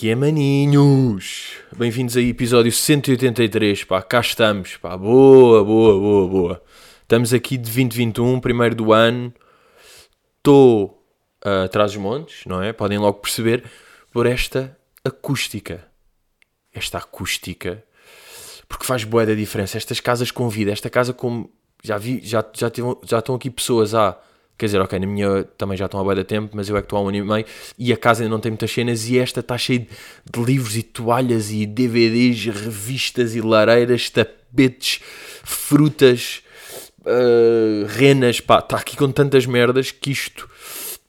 Que é, maninhos? Bem-vindos aí, episódio 183, pá, cá estamos, pá, boa, boa, boa, boa. Estamos aqui de 2021, primeiro do ano, estou uh, atrás dos montes, não é? Podem logo perceber, por esta acústica. Esta acústica, porque faz boa da diferença. Estas casas com vida, esta casa como, já vi, já, já, já estão aqui pessoas há... Ah, Quer dizer, ok, na minha também já estão há boa tempo, mas eu é que estou há um ano e meio e a casa ainda não tem muitas cenas e esta está cheia de, livros e toalhas e DVDs, revistas e lareiras, tapetes, frutas, uh, renas, pá, está aqui com tantas merdas que isto...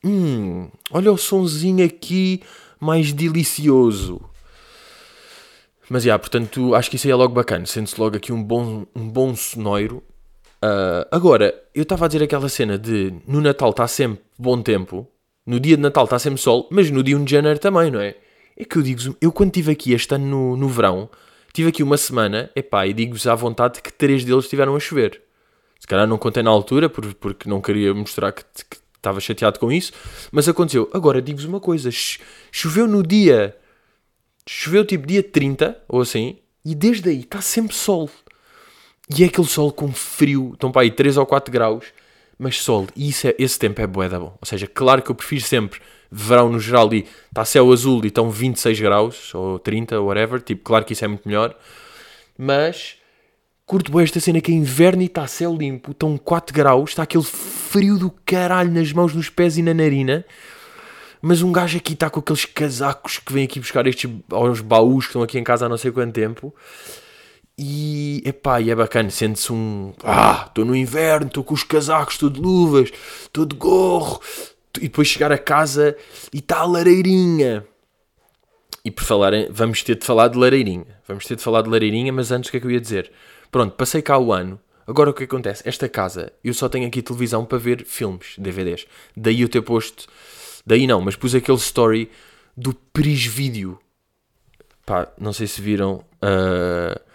Hum, olha o sonzinho aqui mais delicioso. Mas, já, yeah, portanto, acho que isso aí é logo bacana. Sente-se logo aqui um bom, um bom sonoiro Uh, agora, eu estava a dizer aquela cena de no Natal está sempre bom tempo, no dia de Natal está sempre sol, mas no dia 1 de janeiro também, não é? É que eu digo eu quando estive aqui este ano no, no verão, tive aqui uma semana, epá, e digo-vos à vontade que três deles estiveram a chover. Se calhar não contei na altura, por, porque não queria mostrar que, que estava chateado com isso, mas aconteceu. Agora, digo-vos uma coisa, choveu no dia, choveu tipo dia 30, ou assim, e desde aí está sempre sol. E é aquele sol com frio, estão para aí 3 ou 4 graus, mas sol, e isso é, esse tempo é bué da bom. Ou seja, claro que eu prefiro sempre verão no geral e está céu azul e estão 26 graus, ou 30, ou whatever, tipo, claro que isso é muito melhor, mas curto bem esta cena que é inverno e está céu limpo, estão 4 graus, está aquele frio do caralho nas mãos, nos pés e na narina, mas um gajo aqui está com aqueles casacos que vêm aqui buscar estes aos baús que estão aqui em casa há não sei quanto tempo, e, epá, e é bacana, sente-se um... Ah, estou no inverno, estou com os casacos, estou de luvas, estou de gorro. E depois chegar a casa e está a lareirinha. E por falar, vamos ter de falar de lareirinha. Vamos ter de falar de lareirinha, mas antes o que é que eu ia dizer? Pronto, passei cá o ano. Agora o que acontece? Esta casa, eu só tenho aqui televisão para ver filmes, DVDs. Daí eu ter posto... Daí não, mas pus aquele story do Prisvídeo. Pá, não sei se viram... Uh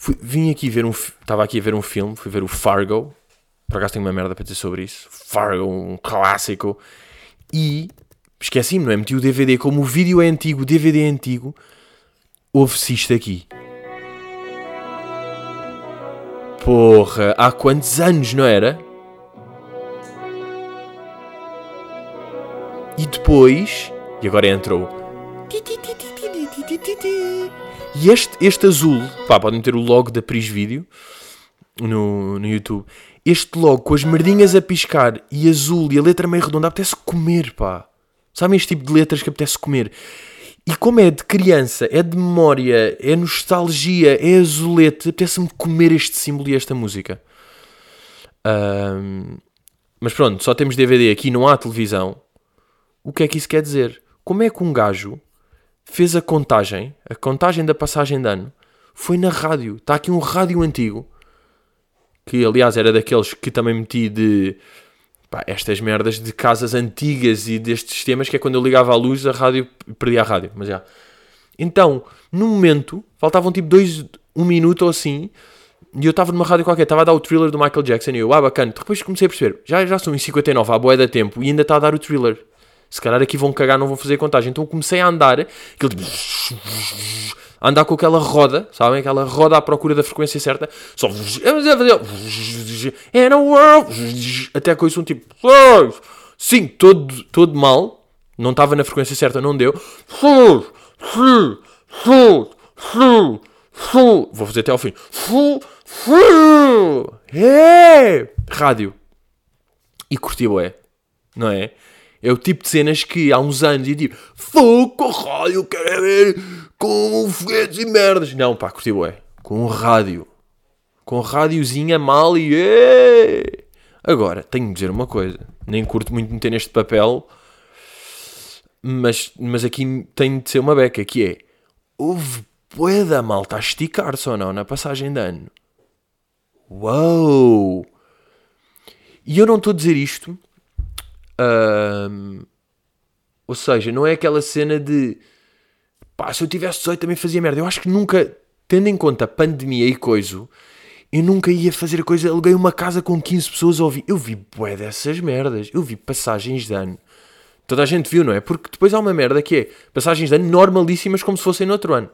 Fui, vim aqui ver um. Estava aqui a ver um filme, fui ver o Fargo. Por acaso tenho uma merda para dizer sobre isso. Fargo, um clássico. E esqueci-me, não é? Meti o DVD. Como o vídeo é antigo, o DVD é antigo, ouve-se isto aqui. Porra, há quantos anos, não era? E depois. E agora entrou. E este, este azul, pá, podem ter o logo da Pris Video no, no YouTube. Este logo com as merdinhas a piscar e azul e a letra meio redonda, apetece comer, pá. Sabem este tipo de letras que apetece comer? E como é de criança, é de memória, é nostalgia, é azulete, apetece-me comer este símbolo e esta música. Um, mas pronto, só temos DVD aqui, não há televisão. O que é que isso quer dizer? Como é que um gajo fez a contagem, a contagem da passagem de ano, foi na rádio. Está aqui um rádio antigo, que aliás era daqueles que também meti de pá, estas merdas de casas antigas e destes sistemas, que é quando eu ligava a luz, a rádio, perdia a rádio. Mas já. Então, no momento, faltavam tipo dois, um minuto ou assim, e eu estava numa rádio qualquer, estava a dar o thriller do Michael Jackson, e eu, ah, bacana. Depois comecei a perceber, já, já são em 59, há boé da tempo, e ainda está a dar o thriller se calhar aqui vão cagar, não vão fazer contagem. Então comecei a andar, aquele a andar com aquela roda, sabem? Aquela roda à procura da frequência certa, só and até com isso um tipo, sim, todo, todo mal, não estava na frequência certa, não deu. Vou fazer até ao fim. Rádio. E curti, é, não é? É o tipo de cenas que há uns anos e tipo, fogo rádio, quero ver com foguetes e merdas. Não, pá, curti é Com rádio. Com rádiozinha mal e. É. Agora, tenho de dizer uma coisa. Nem curto muito meter neste papel. Mas, mas aqui tem de ser uma beca, que é... Houve bué da malta a esticar-se ou não na passagem de ano. Uou! E eu não estou a dizer isto um, ou seja, não é aquela cena de pá, se eu tivesse 18 também fazia merda. Eu acho que nunca, tendo em conta a pandemia e coisa, eu nunca ia fazer a coisa. Aluguei uma casa com 15 pessoas a ouvir. Eu vi bué dessas merdas. Eu vi passagens de ano Toda a gente viu, não é? Porque depois há uma merda que é passagens de ano normalíssimas como se fossem no outro ano.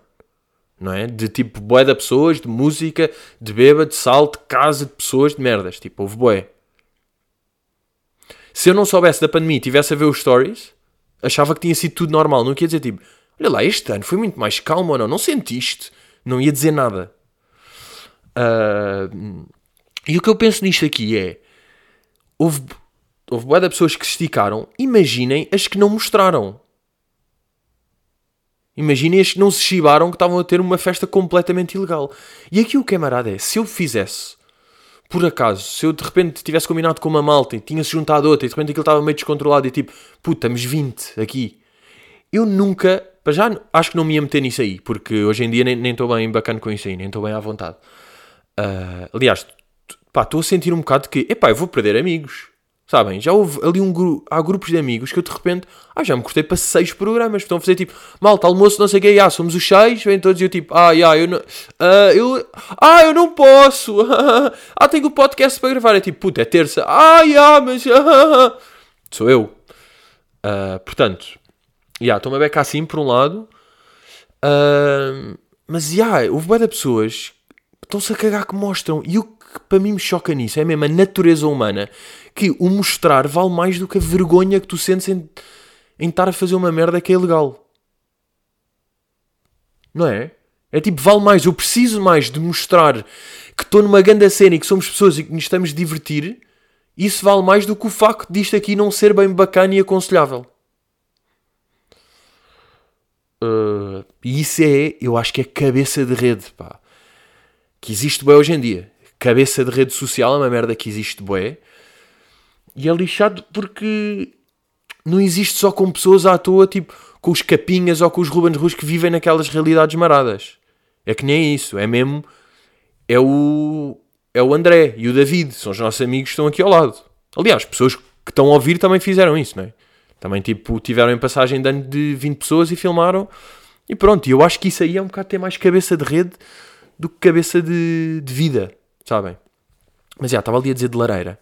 Não é? De tipo boé de pessoas, de música, de beba, de salto, de casa, de pessoas, de merdas. Tipo, houve boé. Se eu não soubesse da pandemia e tivesse a ver os stories, achava que tinha sido tudo normal. Não queria dizer tipo, olha lá, este ano foi muito mais calmo ou não? Não sentiste? Não ia dizer nada. Uh, e o que eu penso nisto aqui é, houve houve boa de pessoas que se esticaram. Imaginem as que não mostraram. Imaginem as que não se chibaram que estavam a ter uma festa completamente ilegal. E aqui o camarada é, se eu fizesse, por acaso, se eu de repente tivesse combinado com uma malta e tinha-se juntado outra e de repente aquilo estava meio descontrolado e tipo, puta, estamos 20 aqui. Eu nunca, para já, acho que não me ia meter nisso aí, porque hoje em dia nem estou bem bacana com isso aí, nem estou bem à vontade. Uh, aliás, pá, estou a sentir um bocado que, epá, eu vou perder amigos. Sabem? Já houve ali um grupo, há grupos de amigos que eu de repente, ah, já me cortei para seis programas. Estão a fazer tipo, malta, almoço, não sei o que, ah, somos os seis, vêm todos e eu tipo, ah, yeah, eu não, uh, eu, ah, eu não posso, ah, tenho o podcast para gravar. É tipo, puta, é terça, ah, yeah, mas, sou eu. Uh, portanto, yeah, estou-me a beca assim, por um lado, uh, mas, yeah, houve de pessoas estão-se a cagar que mostram, e o que para mim me choca nisso é mesmo a natureza humana que o mostrar vale mais do que a vergonha que tu sentes em, em estar a fazer uma merda que é ilegal. Não é? É tipo, vale mais, eu preciso mais de mostrar que estou numa grande cena e que somos pessoas e que nos estamos a divertir. Isso vale mais do que o facto disto aqui não ser bem bacana e aconselhável. Uh, e isso é, eu acho que é cabeça de rede, pá. Que existe bem hoje em dia. Cabeça de rede social é uma merda que existe bué. E é lixado porque não existe só com pessoas à toa, tipo com os capinhas ou com os Ruben Rus que vivem naquelas realidades maradas. É que nem é isso, é mesmo. É o, é o André e o David, são os nossos amigos que estão aqui ao lado. Aliás, pessoas que estão a ouvir também fizeram isso, não é? Também, tipo, tiveram em passagem de ano de 20 pessoas e filmaram. E pronto, eu acho que isso aí é um bocado ter mais cabeça de rede do que cabeça de, de vida, sabem? Mas já, estava ali a dizer de lareira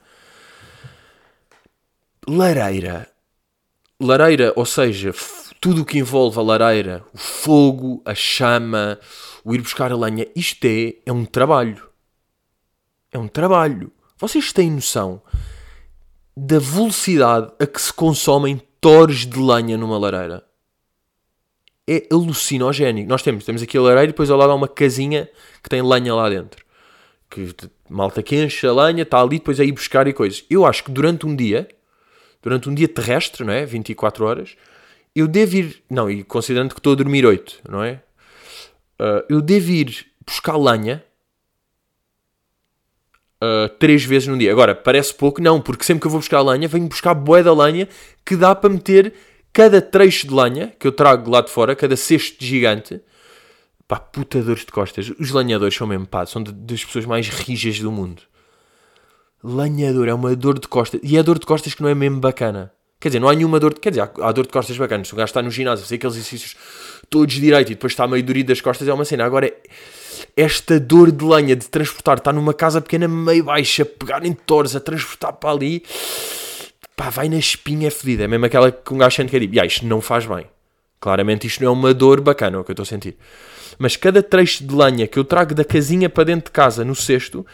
lareira. Lareira, ou seja, tudo o que envolve a lareira, o fogo, a chama, o ir buscar a lenha, isto é, é um trabalho. É um trabalho. Vocês têm noção da velocidade a que se consomem torres de lenha numa lareira? É alucinogénico. Nós temos, temos aqui a lareira e depois ao lado há uma casinha que tem lenha lá dentro. Que malta que enche a lenha, está ali, depois ir buscar e coisas. Eu acho que durante um dia durante um dia terrestre, não é? 24 horas, eu devo ir. Não, e considerando que estou a dormir 8, não é? Uh, eu devo ir buscar lenha uh, três vezes num dia. Agora, parece pouco, não, porque sempre que eu vou buscar lenha, venho buscar boé da lenha que dá para meter cada trecho de lenha que eu trago lá de fora, cada cesto gigante. Pá, puta dores de costas. Os lenhadores são mesmo, pá, são de, das pessoas mais rijas do mundo lenhador, é uma dor de costas. E é dor de costas que não é mesmo bacana. Quer dizer, não há nenhuma dor de... Quer dizer, há, dor de costas bacanas. Se o gajo está no ginásio, fazer aqueles exercícios todos direito e depois está meio dorido das costas, é uma cena. Agora, esta dor de lenha de transportar, está numa casa pequena meio baixa, pegar em torres, a transportar para ali, pá, vai na espinha, fedida. É mesmo aquela que um gajo sente que é tipo, isto não faz bem. Claramente isto não é uma dor bacana, é o que eu estou a sentir. Mas cada trecho de lenha que eu trago da casinha para dentro de casa, no cesto,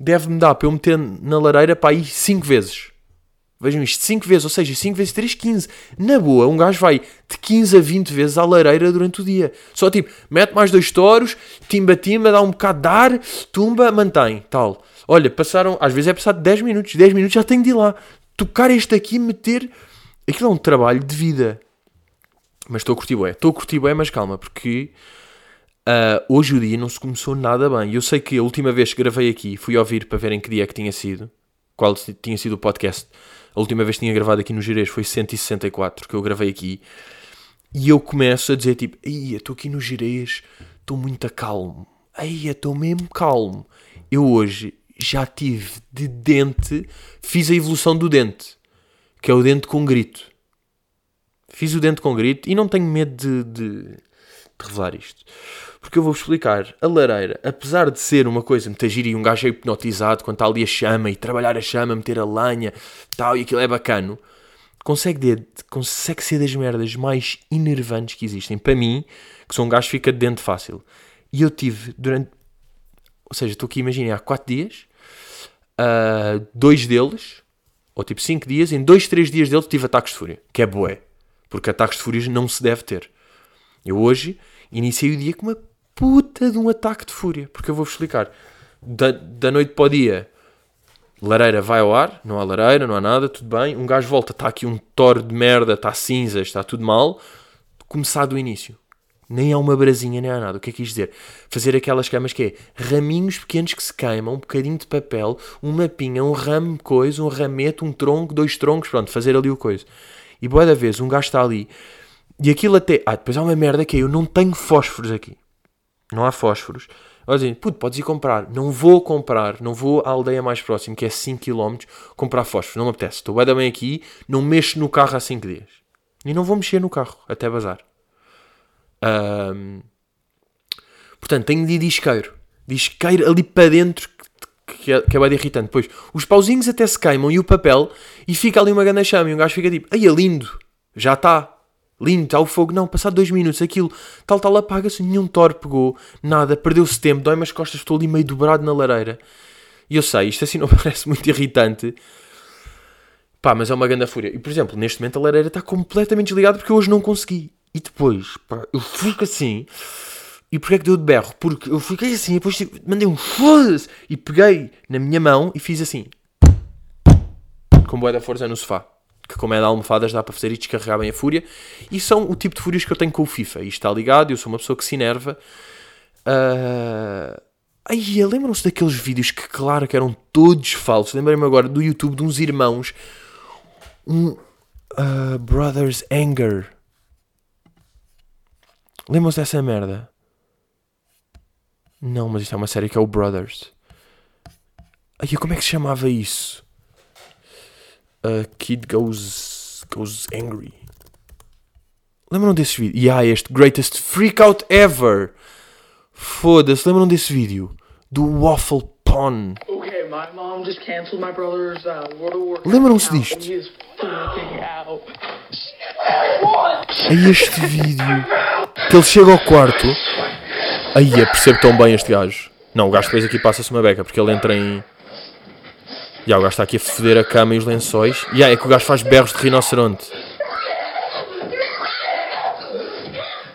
deve-me dar para eu meter na lareira para aí 5 vezes. Vejam isto, 5 vezes, ou seja, 5 vezes 3, 15. Na boa, um gajo vai de 15 a 20 vezes à lareira durante o dia. Só tipo, mete mais dois touros, timba, timba, dá um bocado de ar, tumba, mantém, tal. Olha, passaram, às vezes é passado 10 minutos, 10 minutos já tenho de ir lá. Tocar este aqui, meter. Aquilo é um trabalho de vida. Mas estou a curtir bué. Estou a curtir bué, mas calma, porque Uh, hoje o dia não se começou nada bem. Eu sei que a última vez que gravei aqui fui ouvir para ver em que dia é que tinha sido, qual tinha sido o podcast. A última vez que tinha gravado aqui no Girês foi 164 que eu gravei aqui. E eu começo a dizer tipo, ei, estou aqui no Girês, estou muito calmo. Ei, estou mesmo calmo. Eu hoje já tive de dente, fiz a evolução do dente, que é o dente com grito. Fiz o dente com grito e não tenho medo de, de, de revelar isto. Porque eu vou-vos explicar. A lareira, apesar de ser uma coisa muito gira e um gajo é hipnotizado quando está ali a chama e trabalhar a chama, meter a lenha tal, e aquilo é bacano. consegue, de, consegue ser das merdas mais enervantes que existem. Para mim, que sou um gajo que fica de dente fácil. E eu tive durante. Ou seja, estou aqui, imagina, há 4 dias, uh, dois deles, ou tipo 5 dias, em 2, 3 dias deles tive ataques de fúria, que é boé. Porque ataques de fúria não se deve ter. Eu hoje iniciei o dia com uma puta de um ataque de fúria. Porque eu vou-vos explicar. Da, da noite para o dia, lareira vai ao ar, não há lareira, não há nada, tudo bem. Um gajo volta, está aqui um toro de merda, está cinzas, está tudo mal. Começar do início. Nem há uma brasinha, nem há nada. O que é que quis dizer? Fazer aquelas camas que é raminhos pequenos que se queimam, um bocadinho de papel, uma pinha, um ramo, coisa, um ramete, um tronco, dois troncos, pronto, fazer ali o coisa. E boa da vez, um gajo está ali e aquilo até. Ah, depois há uma merda que é: eu não tenho fósforos aqui. Não há fósforos. Olha, assim, puto, podes ir comprar. Não vou comprar, não vou à aldeia mais próxima, que é 5km, comprar fósforos. Não me apetece. Estou bem, bem aqui, não mexo no carro há 5 dias. E não vou mexer no carro, até bazar. Um, portanto, tenho de ir disqueiro. Disqueiro ali para dentro, que é, que é bem irritante. Depois, os pauzinhos até se queimam e o papel, e fica ali uma grande chama. E um gajo fica tipo, ai é lindo, já está. Lindo, está o fogo. Não, passado dois minutos, aquilo, tal, tal, apaga-se. Nenhum Thor pegou, nada, perdeu-se tempo, dói-me as costas, estou ali meio dobrado na lareira. E eu sei, isto assim não parece muito irritante. Pá, mas é uma grande fúria. E por exemplo, neste momento a lareira está completamente desligada porque eu hoje não consegui. E depois, pá, eu fico assim. E porquê é que deu de berro? Porque eu fiquei assim, depois tipo, mandei um foda-se e peguei na minha mão e fiz assim. Com boa da força no sofá que como é de almofadas dá para fazer e descarregar bem a fúria. E são o tipo de fúrias que eu tenho com o FIFA. Isto está ligado, eu sou uma pessoa que se enerva. Uh... Ai, lembram-se daqueles vídeos que, claro, que eram todos falsos. Lembrei-me agora do YouTube de uns irmãos. Um. Uh, Brothers Anger. Lembram-se dessa merda? Não, mas isto é uma série que é o Brothers. Ai, como é que se chamava isso? A kid goes, goes angry. Lembram desse vídeo? E há este Greatest Freakout Ever. Foda-se, lembram desse vídeo? Do Waffle Pon. Okay, my mom just canceled my brother's uh, World of Warcraft. Lembram-se disto? É este vídeo que ele chega ao quarto. Aí, é, percebo tão bem este gajo. Não, o gajo depois aqui passa-se uma beca porque ele entra em. Já, o gajo está aqui a foder a cama e os lençóis. E é que o gajo faz berros de rinoceronte.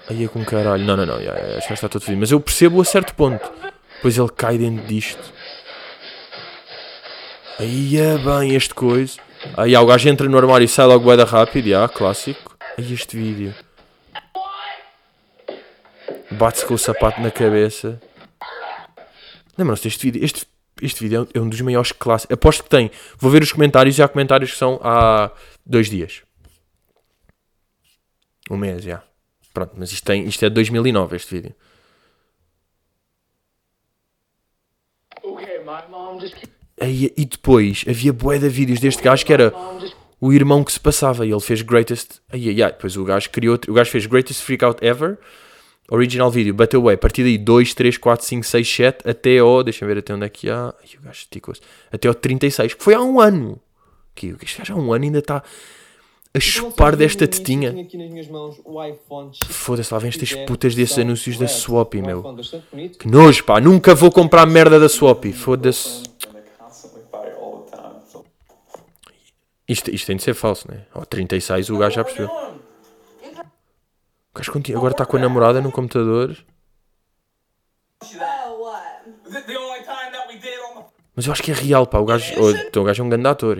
Aí é com caralho. Não, não, não. Já, já está todo fodido. Mas eu percebo a certo ponto. Depois ele cai dentro disto. Aí é bem este coisa. Aí o gajo entra no armário e sai logo da rápido. Já, clássico. Aí este vídeo. Bate-se com o sapato na cabeça. Lembram-se deste vídeo? Este este vídeo é um dos maiores clássicos. Aposto que tem. Vou ver os comentários e há comentários que são há dois dias. Um mês, já. Pronto, mas isto, tem, isto é de 2009, este vídeo. Aí, e depois havia bué de vídeos deste gajo que era o irmão que se passava e ele fez Greatest. Aí, aí. Depois o gajo criou. O gajo fez Greatest Freakout Ever. Original vídeo, bateu away. A partir daí 2, 3, 4, 5, 6, 7 até ao. Deixa eu ver até onde é que há. Ai, o gajo esticou-se. Até ao 36, que foi há um ano. Que este gajo há um ano ainda está a chupar desta tetinha. Foda-se, lá vem estas putas desses anúncios da Swappy, meu. Que nojo, pá. Nunca vou comprar merda da Swappy. Foda-se. Isto, isto tem de ser falso, né? Ao 36 o gajo já percebeu. Gajo continua, agora está com a namorada no computador. Mas eu acho que é real, pá. O gajo, oh, então, o gajo é um grande ator.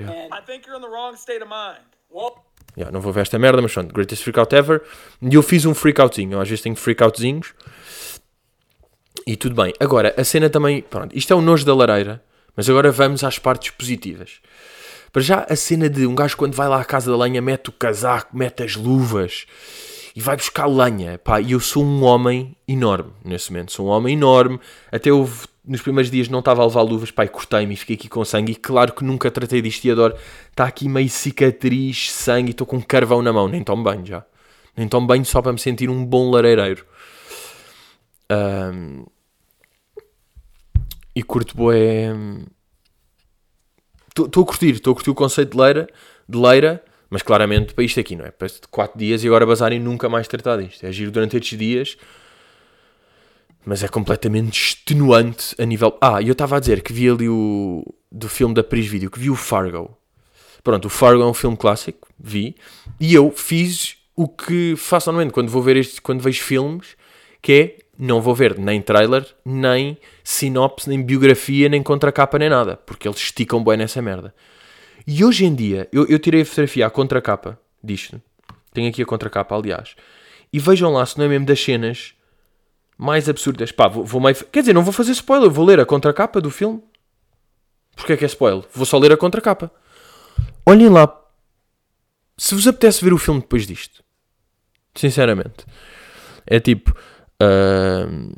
não vou ver esta merda, mas pronto. Greatest freakout ever. E eu fiz um freakoutzinho. Eu às vezes tenho freakoutzinhos. E tudo bem. Agora, a cena também. Pronto, isto é o nojo da lareira. Mas agora vamos às partes positivas. Para já, a cena de um gajo quando vai lá à casa da lenha, mete o casaco, mete as luvas e vai buscar lenha. Pá, e eu sou um homem enorme nesse momento. Sou um homem enorme. Até houve, nos primeiros dias não estava a levar luvas, pá, e cortei-me e fiquei aqui com sangue. E claro que nunca tratei disto e adoro. Está aqui meio cicatriz, sangue e estou com um carvão na mão. Nem tomo banho já. Nem tomo banho só para me sentir um bom lareireiro. Ahm, e curto boé. Estou a curtir, estou a curtir o conceito de leira, de leira, Mas claramente para isto aqui, não é? Para 4 dias e agora bazarem nunca mais tratar disto. É giro durante estes dias, mas é completamente extenuante a nível. Ah, eu estava a dizer que vi ali o. do filme da Pris Video, que vi o Fargo. Pronto, o Fargo é um filme clássico, vi, e eu fiz o que faço normalmente quando vou ver este, quando vejo filmes, que é não vou ver nem trailer, nem sinopse, nem biografia, nem contracapa, nem nada, porque eles esticam bem nessa merda. E hoje em dia, eu, eu tirei a fotografia à contracapa disto, tenho aqui a contracapa, aliás, e vejam lá se não é mesmo das cenas mais absurdas. Pá, vou, vou. Quer dizer, não vou fazer spoiler, vou ler a contracapa do filme. Porquê é que é spoiler? Vou só ler a contracapa. Olhem lá. Se vos apetece ver o filme depois disto. Sinceramente. É tipo. Uh,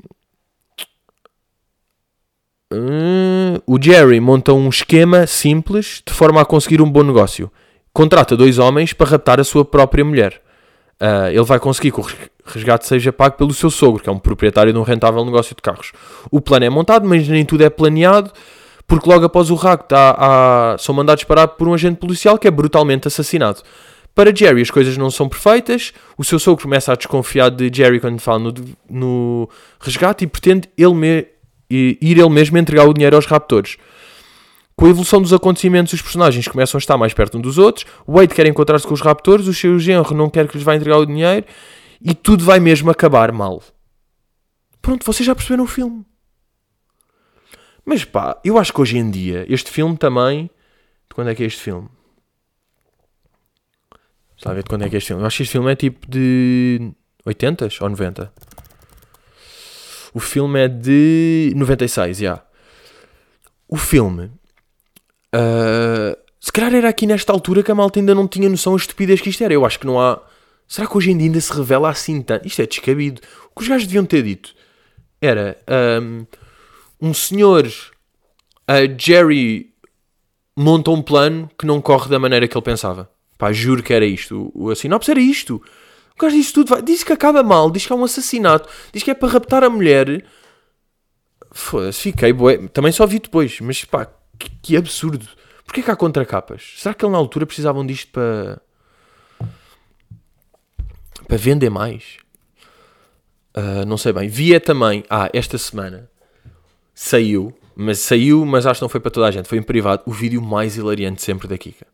uh, o Jerry monta um esquema simples de forma a conseguir um bom negócio. Contrata dois homens para raptar a sua própria mulher. Uh, ele vai conseguir que o resgate seja pago pelo seu sogro, que é um proprietário de um rentável negócio de carros. O plano é montado, mas nem tudo é planeado, porque logo após o rapto há, há, são mandados parar por um agente policial que é brutalmente assassinado. Para Jerry as coisas não são perfeitas, o seu sogro começa a desconfiar de Jerry quando fala no, no resgate e pretende ele me, ir ele mesmo entregar o dinheiro aos raptores. Com a evolução dos acontecimentos, os personagens começam a estar mais perto uns dos outros. O Wade quer encontrar-se com os raptores, o seu genro não quer que lhes vá entregar o dinheiro e tudo vai mesmo acabar mal. Pronto, vocês já perceberam o filme. Mas pá, eu acho que hoje em dia, este filme também. De quando é que é este filme? Está a ver de quando é que é este filme? Eu acho que este filme é tipo de 80 ou 90. O filme é de 96, já. Yeah. O filme Uh, se calhar era aqui nesta altura que a malta ainda não tinha noção da estupidez que isto era. Eu acho que não há. Será que hoje em dia ainda se revela assim tanto? Isto é descabido. O que os gajos deviam ter dito era um, um senhor, uh, Jerry, monta um plano que não corre da maneira que ele pensava. Pá, juro que era isto. O, a sinopse era isto. Gajo disse tudo. Vai, diz que acaba mal, diz que é um assassinato, diz que é para raptar a mulher. Foda-se, fiquei. Bué. Também só vi depois, mas pá, que, que absurdo. Porquê que há contracapas? Será que eles na altura precisavam disto para. para vender mais? Uh, não sei bem. Via também. Ah, esta semana saiu, mas saiu, mas acho que não foi para toda a gente. Foi em privado. O vídeo mais hilariante sempre da Kika.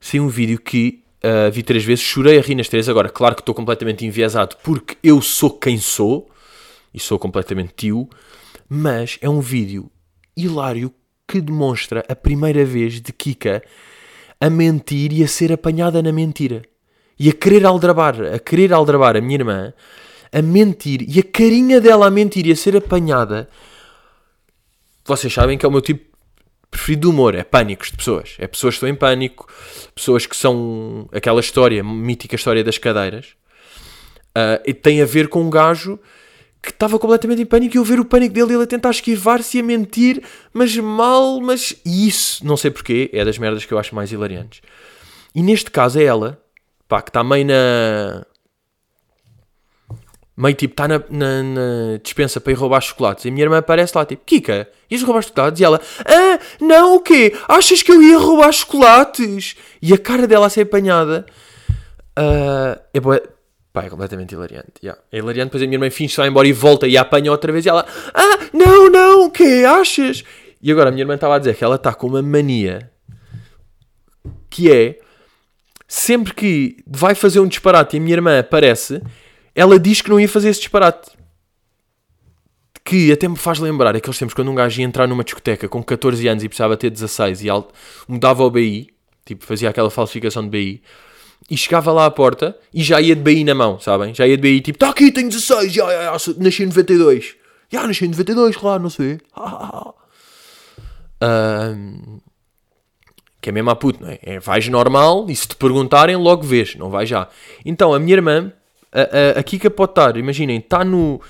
Saiu um vídeo que uh, vi três vezes, chorei a rir nas três. Agora, claro que estou completamente enviesado porque eu sou quem sou e sou completamente tio, mas é um vídeo hilário que demonstra a primeira vez de Kika a mentir e a ser apanhada na mentira. E a querer aldrabar, a querer aldrabar a minha irmã, a mentir e a carinha dela a mentir e a ser apanhada. Vocês sabem que é o meu tipo preferido de humor, é pânicos de pessoas. É pessoas que estão em pânico, pessoas que são aquela história, mítica história das cadeiras. Uh, e tem a ver com um gajo que estava completamente em pânico e eu ver o pânico dele, ele a tentar esquivar-se e a mentir, mas mal, mas. E isso, não sei porquê, é das merdas que eu acho mais hilariantes. E neste caso é ela, pá, que está meio na. Meio tipo, está na, na, na, dispensa para ir roubar chocolates. E a minha irmã aparece lá, tipo, Kika, ias roubar chocolates? E ela, ah, não, o quê? Achas que eu ia roubar chocolates? E a cara dela a ser apanhada. Uh, é boa Pá, é completamente hilariante. Yeah. É hilariante, depois a minha irmã finge vai embora e volta e a apanha outra vez e ela, ah, não, não, o quê? Achas? E agora a minha irmã estava a dizer que ela está com uma mania que é sempre que vai fazer um disparate e a minha irmã aparece, ela diz que não ia fazer esse disparate. Que até me faz lembrar aqueles tempos quando um gajo ia entrar numa discoteca com 14 anos e precisava ter 16 e mudava o BI, tipo fazia aquela falsificação de BI e chegava lá à porta e já ia de BI na mão, sabem? Já ia de BI tipo, tá aqui, tenho 16, já, já, já, nasci em 92. Já, nasci em 92, claro, não sei. um, que é mesmo a puto, não é? é? Vais normal e se te perguntarem, logo vês, não vai já. Então, a minha irmã, a, a, a Kika pode estar, imaginem, está no.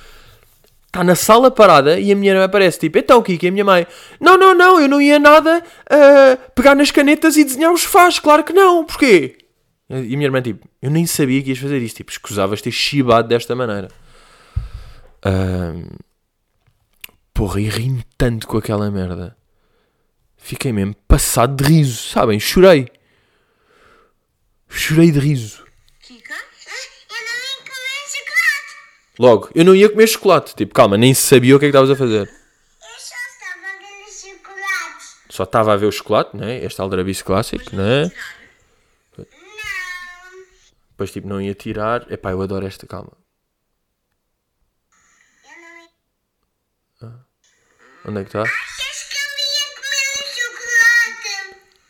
Está na sala parada e a minha irmã aparece tipo, então Kika, a minha mãe, não, não, não, eu não ia nada uh, pegar nas canetas e desenhar os faz, claro que não, porquê? E a minha irmã, tipo, eu nem sabia que ias fazer isso. Tipo, escusavas ter chibado desta maneira. Um, porra, e ri tanto com aquela merda. Fiquei mesmo passado de riso, sabem? Chorei. Chorei de riso. Kika? Eu não ia comer chocolate. Logo, eu não ia comer chocolate. Tipo, calma, nem sabia o que é que estavas a fazer. Eu só estava a ver os chocolates. Só estava a ver o chocolate, né? Este aldrabice clássico, né? Não. Depois, tipo, não ia tirar. Epá, eu adoro esta, calma. Eu não ia. Onde é que está? Achas que eu ia comer um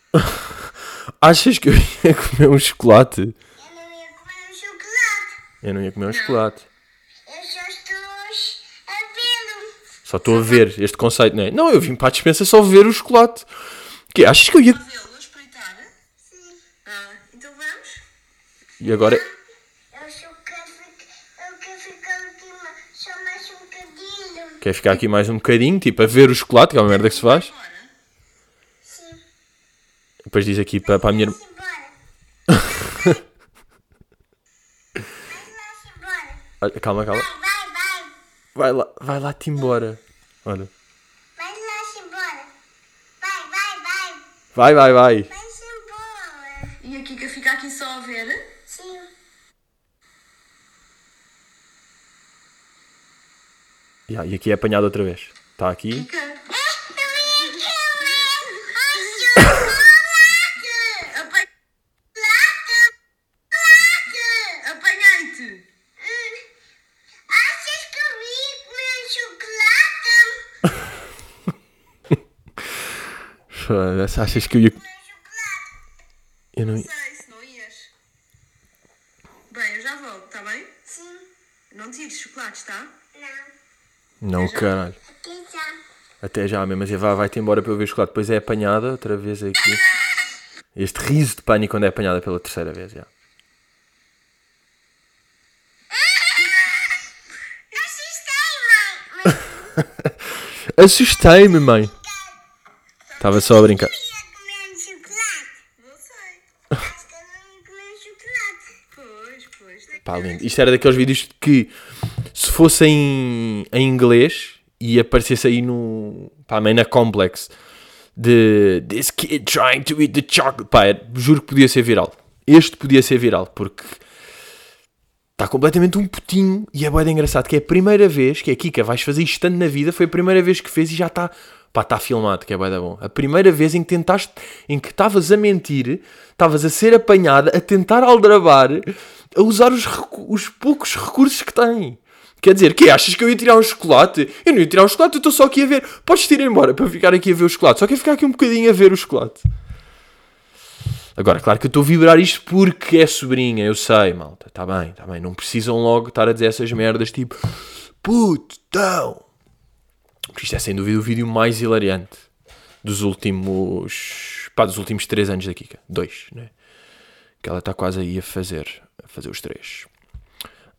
chocolate? Achas que eu ia comer um chocolate? Eu não ia comer um chocolate. Eu não ia comer um chocolate. Eu só estou a vê-lo. Só estou a ver este conceito, não é? Não, eu vim para a dispensa só ver o chocolate. Que achas que eu ia. Ah, então vamos? E agora. Eu só quero ficar, eu quero ficar aqui ma- só mais um bocadinho. Quer ficar aqui mais um bocadinho, tipo, a ver o chocolate, que é uma merda que se faz. Sim. Depois diz aqui para, para a minha irmã. Calma, calma. Vai, vai, vai. Vai lá, vai lá-te embora. Olha. Vai lá embora. Vai, vai, vai. Vai, vai, vai. Vai embora. E a Kika fica aqui só a ver? Sim. Ya, e aqui é apanhado outra vez. Está aqui. Kika? Eu ia comer um chocolate. Apanhei-te! Chocolate. Apanhei-te! Hum. Achas que eu ia comer chocolate? Foda-se, Achas que eu ia. Eu não... Sei, se não ias. Bem, eu já volto, está bem? Sim. Não tires chocolates, tá? Não. Não, caralho. Aqui já. Até já mesmo. Mas vai, vai-te embora para eu ver o chocolate. Depois é apanhada outra vez aqui. Este riso de pânico quando é apanhada pela terceira vez. já. Assustei, mãe. Assustei-me, mãe. Estava só a brincar. eu ia comer um chocolate. Não sei. Acho que eu não ia comer um chocolate. Pois, pois. tem- Pá, lindo. Isto era daqueles vídeos que, se fosse em, em inglês e aparecesse aí no. pá, meio na Complex de This kid trying to eat the chocolate. Pá, era- juro que podia ser viral. Este podia ser viral porque está completamente um putinho e é de engraçado. Que é a primeira vez que é Kika, vais fazer isto tanto na vida. Foi a primeira vez que fez e já está. Pá, está filmado, que é bué da bom. A primeira vez em que tentaste, em que estavas a mentir, estavas a ser apanhada, a tentar aldrabar, a usar os, os poucos recursos que tem. Quer dizer, que achas que eu ia tirar um chocolate? Eu não ia tirar um chocolate, eu estou só aqui a ver. Podes ir embora para ficar aqui a ver o chocolate. Só quero ficar aqui um bocadinho a ver o chocolate. Agora, claro que eu estou a vibrar isto porque é sobrinha, eu sei, malta. Está bem, está bem. Não precisam logo estar a dizer essas merdas tipo puto, tão. Porque isto é sem dúvida o vídeo mais hilariante dos últimos. pá, dos últimos 3 anos da Kika. Dois, né? Que ela está quase aí a fazer. a fazer os três.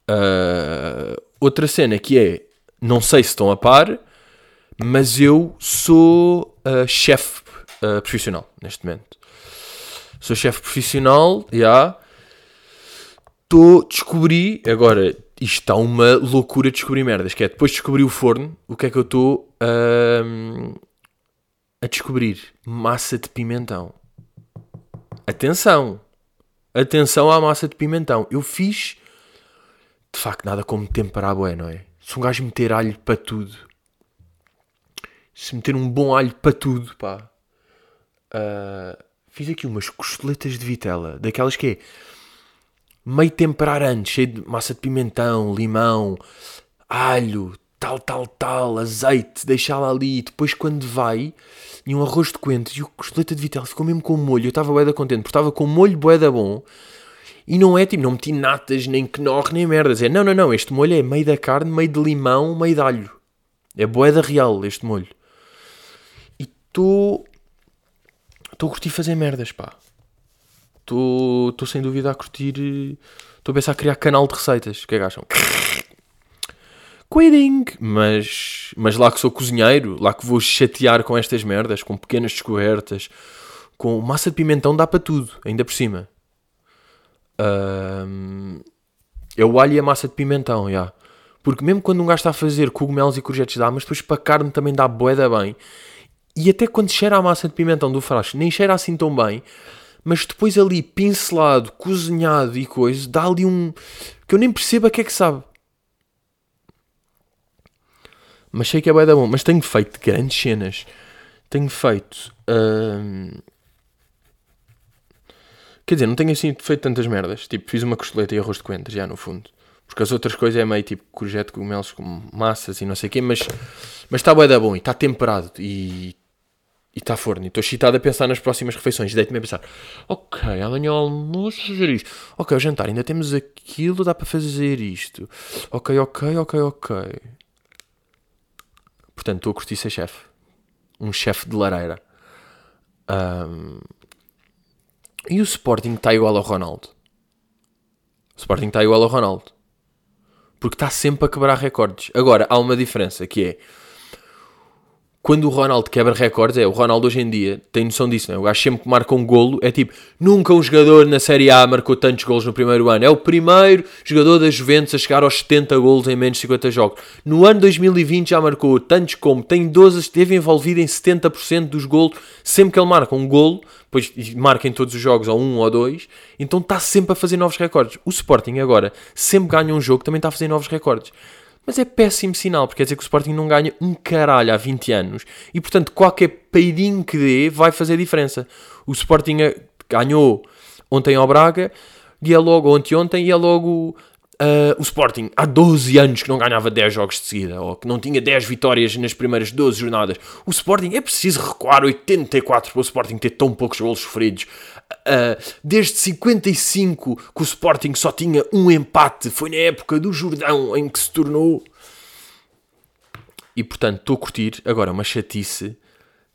Ah, outra cena que é. não sei se estão a par, mas eu sou ah, chefe ah, profissional neste momento. Sou chefe profissional, já. Estou, descobri, agora, isto está uma loucura de descobrir merdas, que é depois de descobrir o forno, o que é que eu estou a descobrir? Massa de pimentão. Atenção! Atenção à massa de pimentão. Eu fiz, de facto, nada como temperar bué, não é? Se um gajo meter alho para tudo, se meter um bom alho para tudo, pá. Ah, fiz aqui umas costeletas de vitela, daquelas que é meio temperar antes, cheio de massa de pimentão, limão, alho, tal, tal, tal, azeite, deixá-la ali, e depois quando vai, e um arroz de coentros, e o costeleta de vitela ficou mesmo com molho, eu estava bué da contente, porque estava com molho bué da bom, e não é tipo, não meti natas, nem knorr, nem merdas, é, não, não, não, este molho é meio da carne, meio de limão, meio de alho, é bué da real este molho, e estou, estou a curtir fazer merdas, pá, estou sem dúvida a curtir. Estou a pensar a criar canal de receitas. O que é que acham? Quitting! Mas, mas lá que sou cozinheiro, lá que vou chatear com estas merdas, com pequenas descobertas, com massa de pimentão dá para tudo, ainda por cima. Ahm, é o alho e a massa de pimentão, já. Porque mesmo quando um gajo está a fazer cogumelos e courgettes dá, mas depois para a carne também dá boeda bem. E até quando cheira a massa de pimentão do frasco, nem cheira assim tão bem, mas depois ali pincelado, cozinhado e coisa, dá ali um. que eu nem percebo a que é que sabe. Mas sei que é bem da bom. Mas tenho feito grandes cenas. Tenho feito. hum, Quer dizer, não tenho assim feito tantas merdas. Tipo, fiz uma costeleta e arroz de coentro, já no fundo. Porque as outras coisas é meio tipo courgette, cogumelos com massas e não sei o quê. Mas mas está bem da bom e está temperado e e está forno. Estou excitado a pensar nas próximas refeições. Deito-me a pensar: ok, amanhã ao almoço fazer isto. Ok, ao jantar ainda temos aquilo, dá para fazer isto. Ok, ok, ok, ok. Portanto, estou a curtir ser chefe. Um chefe de lareira. Ahm, E o Sporting está igual ao Ronaldo. O Sporting está igual ao Ronaldo. Porque está sempre a quebrar recordes. Agora, há uma diferença que é quando o Ronaldo quebra recordes, é o Ronaldo hoje em dia tem noção disso, não é? O gajo sempre que marca um golo é tipo, nunca um jogador na Série A marcou tantos golos no primeiro ano. É o primeiro jogador da Juventus a chegar aos 70 golos em menos de 50 jogos. No ano 2020 já marcou tantos como tem 12, esteve envolvido em 70% dos golos. Sempre que ele marca um golo, depois marca em todos os jogos, ou um ou dois, então está sempre a fazer novos recordes. O Sporting agora, sempre ganha um jogo, também está a fazer novos recordes. Mas é péssimo sinal, porque quer dizer que o Sporting não ganha um caralho há 20 anos. E portanto, qualquer peidinho que dê vai fazer diferença. O Sporting eh, ganhou ontem ao Braga, e é logo, anteontem, e é logo ah, o Sporting. Há 12 anos que não ganhava 10 jogos de seguida, ou que não tinha 10 vitórias nas primeiras 12 jornadas. O Sporting é preciso recuar 84 para o Sporting ter tão poucos golos sofridos. Ah, desde 55 que o Sporting só tinha um empate, foi na época do Jordão em que se tornou. E portanto, estou a curtir. Agora, uma chatice.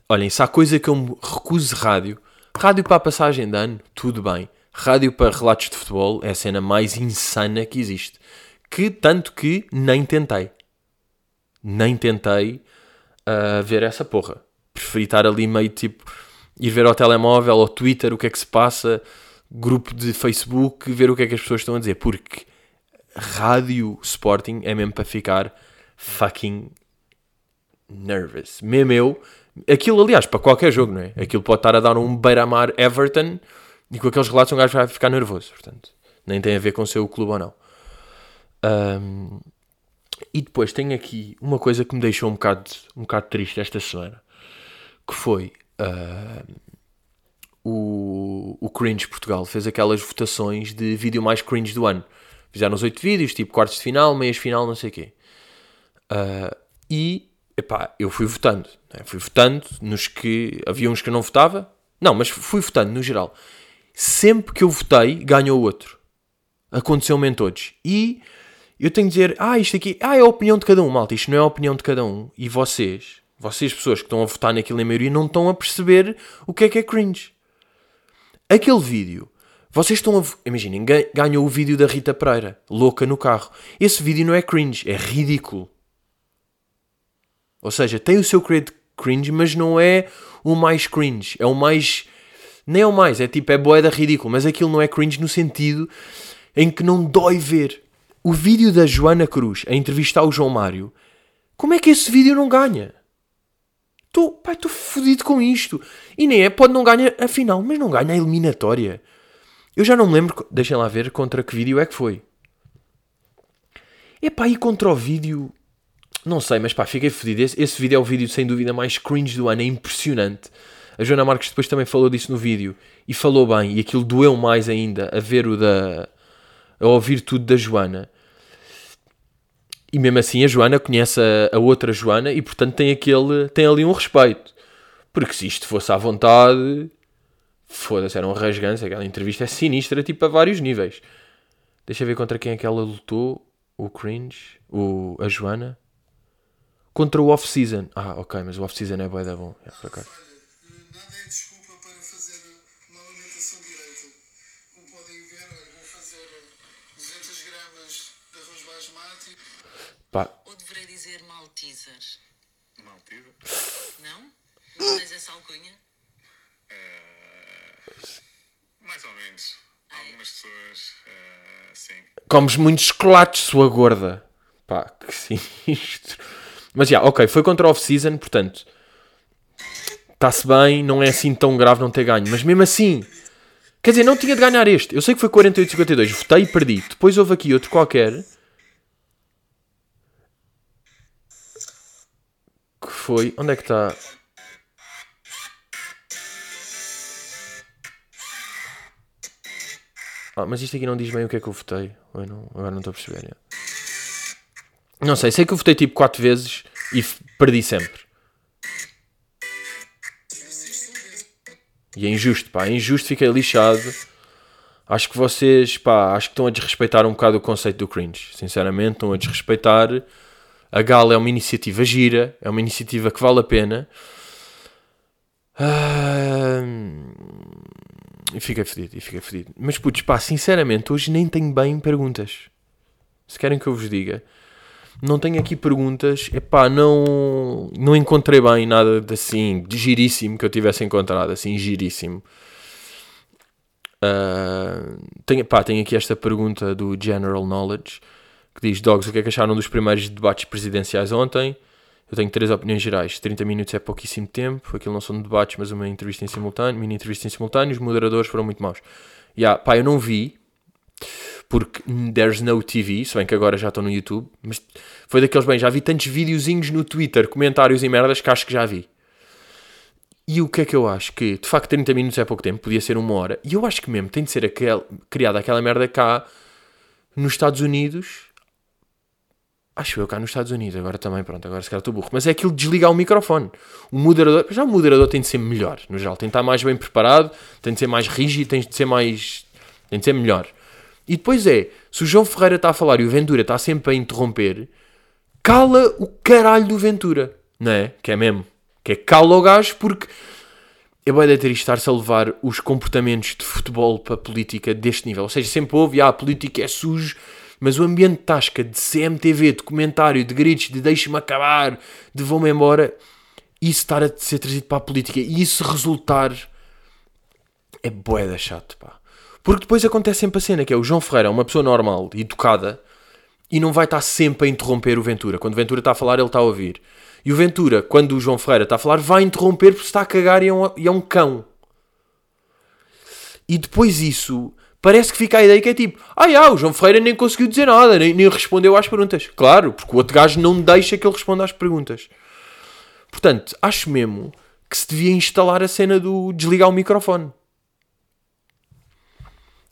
Olhem, se há coisa que eu me recuso rádio, rádio para a passagem de ano, tudo bem. Rádio para relatos de futebol é a cena mais insana que existe. Que tanto que nem tentei. Nem tentei ah, ver essa porra. Preferi estar ali meio tipo ir ver ao telemóvel, ao Twitter, o que é que se passa, grupo de Facebook, ver o que é que as pessoas estão a dizer. Porque rádio Sporting é mesmo para ficar fucking nervous. Mesmo eu. Aquilo, aliás, para qualquer jogo, não é? Aquilo pode estar a dar um beira-mar Everton e com aqueles relatos um gajo vai ficar nervoso. Portanto, nem tem a ver com ser o clube ou não. Ahm, e depois tenho aqui uma coisa que me deixou um bocado, um bocado triste esta semana. Que foi... ah, o, o Cringe Portugal fez aquelas votações de vídeo mais cringe do ano. Fizeram os oito vídeos, tipo quartos de final, meias final, não sei o quê. Ah, e, epá, eu fui votando. né? Fui votando nos que... Havia uns que eu não votava. Não, mas fui votando no geral. Sempre que eu votei, ganhou outro. Aconteceu-me em todos. E eu tenho de dizer, ah, isto aqui, ah, é a opinião de cada um, malta. Isto não é a opinião de cada um. E vocês, vocês pessoas que estão a votar naquilo em maioria, não estão a perceber o que é que é cringe. Aquele vídeo, vocês estão a. Imaginem, gan- ganhou o vídeo da Rita Pereira, louca no carro. Esse vídeo não é cringe, é ridículo. Ou seja, tem o seu credo cringe, mas não é o mais cringe. É o mais. Nem é o mais, é tipo, é boeda ridículo, mas aquilo não é cringe no sentido em que não dói ver. O vídeo da Joana Cruz a entrevistar o João Mário, como é que esse vídeo não ganha? Estou, pai, estou fodido com isto. E nem é, pode não ganhar a final, mas não ganha a eliminatória. Eu já não me lembro, deixem lá ver contra que vídeo é que foi. Epá, e contra o vídeo, não sei, mas pá, fiquei fodido. Esse, esse vídeo é o vídeo sem dúvida mais cringe do ano, é impressionante. A Joana Marques depois também falou disso no vídeo e falou bem, e aquilo doeu mais ainda a ver o da. a ouvir tudo da Joana. E mesmo assim a Joana conhece a, a outra Joana e portanto tem, aquele, tem ali um respeito. Porque se isto fosse à vontade, foda-se, era um rasganço. Aquela entrevista é sinistra, tipo a vários níveis. Deixa ver contra quem é que ela lutou. O Cringe, o, a Joana. Contra o Off-Season. Ah, ok, mas o Off-Season é bué da bom. É, por acaso. Nada é desculpa para fazer uma alimentação direita. Como podem ver, olha, vou fazer 200 gramas de arroz basmati. Pá, Ou deverei dizer Malteser? Maltida? Não? Não tens essa alcunha? Mais ou menos. Algumas pessoas, eh, sim. comes muitos chocolates, sua gorda. Pá, que sinistro. Mas já, ok, foi contra o off-season, portanto, está-se bem, não é assim tão grave não ter ganho. Mas mesmo assim, Quer dizer, não tinha de ganhar este. Eu sei que foi 48-52. Votei e perdi. Depois houve aqui outro qualquer. Que foi. Onde é que está? Ah, mas isto aqui não diz bem o que é que eu votei. Eu não- agora não estou a perceber. Não sei, sei que eu votei tipo 4 vezes e perdi sempre. E é injusto, pá, é injusto, fiquei lixado. Acho que vocês, pá, acho que estão a desrespeitar um bocado o conceito do cringe. Sinceramente, estão a desrespeitar. A Gala é uma iniciativa gira, é uma iniciativa que vale a pena. Ah, e fiquei fedido, e fiquei fedido. Mas putz, pá, sinceramente, hoje nem tenho bem perguntas. Se querem que eu vos diga. Não tenho aqui perguntas. Epá, não, não encontrei bem nada de assim, de giríssimo que eu tivesse encontrado, assim, giríssimo. Ah, tenho, pá, tenho aqui esta pergunta do General Knowledge que diz: Dogs, o que é que acharam dos primeiros debates presidenciais ontem? Eu tenho três opiniões gerais. 30 minutos é pouquíssimo tempo. Aquilo não são debates, mas uma entrevista em simultâneo, mini entrevista em simultâneo. Os moderadores foram muito maus. Yeah, pá, eu não vi, porque there's no TV, se bem que agora já estou no YouTube, mas foi daqueles bem, já vi tantos videozinhos no Twitter, comentários e merdas que acho que já vi. E o que é que eu acho? Que de facto 30 minutos é pouco tempo, podia ser uma hora, e eu acho que mesmo tem de ser aquel, criada aquela merda cá nos Estados Unidos. Acho eu cá nos Estados Unidos, agora também, pronto, agora se calhar estou burro. Mas é aquilo de desligar o microfone. O moderador, já o moderador tem de ser melhor, no geral, tem de estar mais bem preparado, tem de ser mais rígido, tem de ser mais. tem de ser melhor. E depois é, se o João Ferreira está a falar e o Ventura está sempre a interromper, cala o caralho do Ventura, não é? Que é mesmo. Que é cala o gajo porque é bem isto estar-se a levar os comportamentos de futebol para a política deste nível. Ou seja, sempre houve, ah, a política é sujo, mas o ambiente de tasca de CMTV, de comentário, de gritos, de deixe-me acabar, de vão-me embora, isso estar a ser trazido para a política e isso resultar é boeda chato, pá. Porque depois acontece sempre a cena que é o João Ferreira é uma pessoa normal, educada, e não vai estar sempre a interromper o Ventura. Quando o Ventura está a falar, ele está a ouvir. E o Ventura, quando o João Ferreira está a falar, vai interromper porque está a cagar e é um, e é um cão. E depois isso, parece que fica a ideia que é tipo, ah, já, o João Ferreira nem conseguiu dizer nada, nem, nem respondeu às perguntas. Claro, porque o outro gajo não deixa que ele responda às perguntas. Portanto, acho mesmo que se devia instalar a cena do desligar o microfone.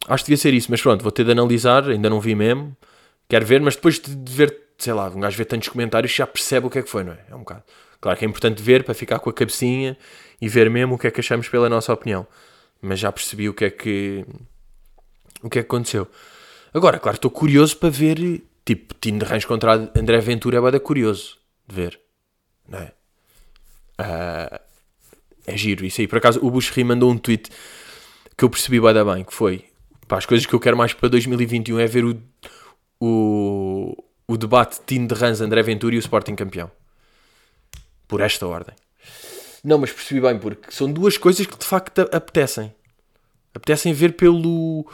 Acho que devia ser isso, mas pronto, vou ter de analisar, ainda não vi mesmo. Quero ver, mas depois de ver, sei lá, um gajo ver tantos comentários já percebe o que é que foi, não é? É um bocado. Claro que é importante ver para ficar com a cabecinha e ver mesmo o que é que achamos pela nossa opinião. Mas já percebi o que é que. O que é que aconteceu. Agora, claro, estou curioso para ver, tipo, Tino de Rãs contra André Ventura é bada curioso de ver, não é? Ah, é giro, isso aí. Por acaso, o Bush Ri mandou um tweet que eu percebi bada bem, que foi, pá, as coisas que eu quero mais para 2021 é ver o, o, o debate Tino de Rãs, André Ventura e o Sporting campeão. Por esta ordem. Não, mas percebi bem, porque são duas coisas que de facto apetecem. Apetecem ver pelo.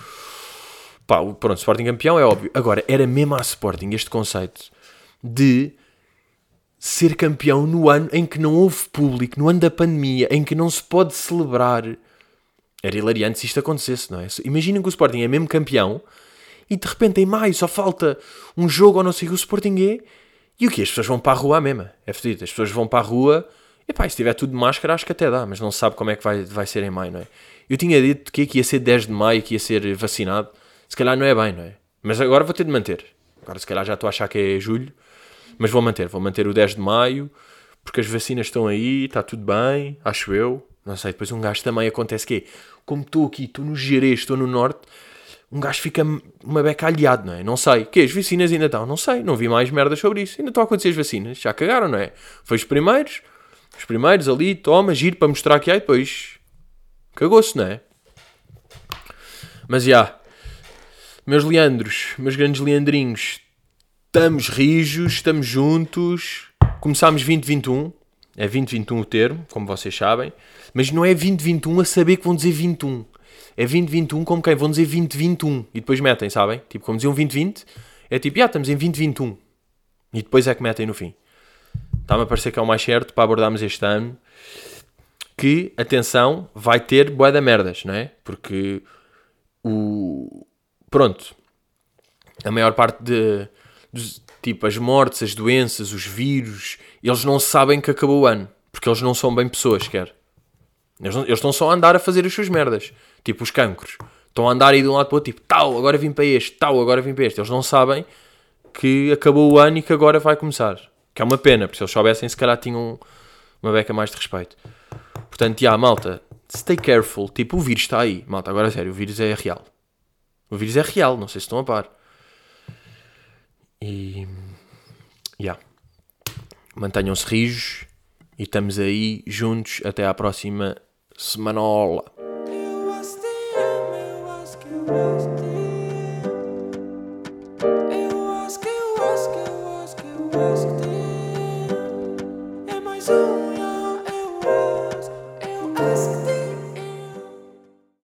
Pá, pronto, Sporting campeão é óbvio. Agora, era mesmo a Sporting este conceito de ser campeão no ano em que não houve público, no ano da pandemia, em que não se pode celebrar. Era hilariante se isto acontecesse, não é? Imaginem que o Sporting é mesmo campeão e de repente em maio só falta um jogo ou não sei o que o Sporting é e o que? As pessoas vão para a rua mesmo. É fedido. As pessoas vão para a rua e pá, se tiver tudo de máscara acho que até dá, mas não sabe como é que vai, vai ser em maio, não é? Eu tinha dito que que ia ser 10 de maio, que ia ser vacinado. Se calhar não é bem, não é? Mas agora vou ter de manter. Agora se calhar já estou a achar que é julho, mas vou manter. Vou manter o 10 de maio, porque as vacinas estão aí, está tudo bem, acho eu. Não sei, depois um gajo também acontece que é, como estou aqui, estou no Gerês, estou no Norte, um gajo fica uma beca aliado, não é? Não sei. Que as vacinas ainda estão? Não sei. Não vi mais merda sobre isso. Ainda estão a acontecer as vacinas. Já cagaram, não é? Foi os primeiros. Os primeiros ali, toma, giro para mostrar que há e depois cagou-se, não é? Mas já. Meus Leandros, meus grandes Leandrinhos, estamos rijos, estamos juntos. Começámos 2021. É 2021 o termo, como vocês sabem. Mas não é 2021 a saber que vão dizer 21. É 2021 como quem vão dizer 2021 e depois metem, sabem? Tipo, como diziam 2020, é tipo, já estamos em 2021 e depois é que metem no fim. Está-me a parecer que é o mais certo para abordarmos este ano. Que, atenção, vai ter bué da merdas, não é? Porque o. Pronto. A maior parte de. dos- tipo, as mortes, as doenças, os vírus, eles não sabem que acabou o ano. Porque eles não são bem pessoas, quer. Eles, não- eles estão só a andar a fazer as suas merdas. Tipo os cancros. Estão a andar aí de um lado para o outro, tipo, tal, agora vim para este, tal, agora vim para este. Eles não sabem que acabou o ano e que agora vai começar. Que é uma pena, porque se eles soubessem, se calhar tinham uma beca mais de respeito. Portanto, já, malta, stay careful. Tipo, o vírus está aí. Malta, agora sério, o vírus é real. O vírus é real, não sei se estão a par. E. Já. Mantenham-se rijos e estamos aí juntos até à próxima semanola. Eu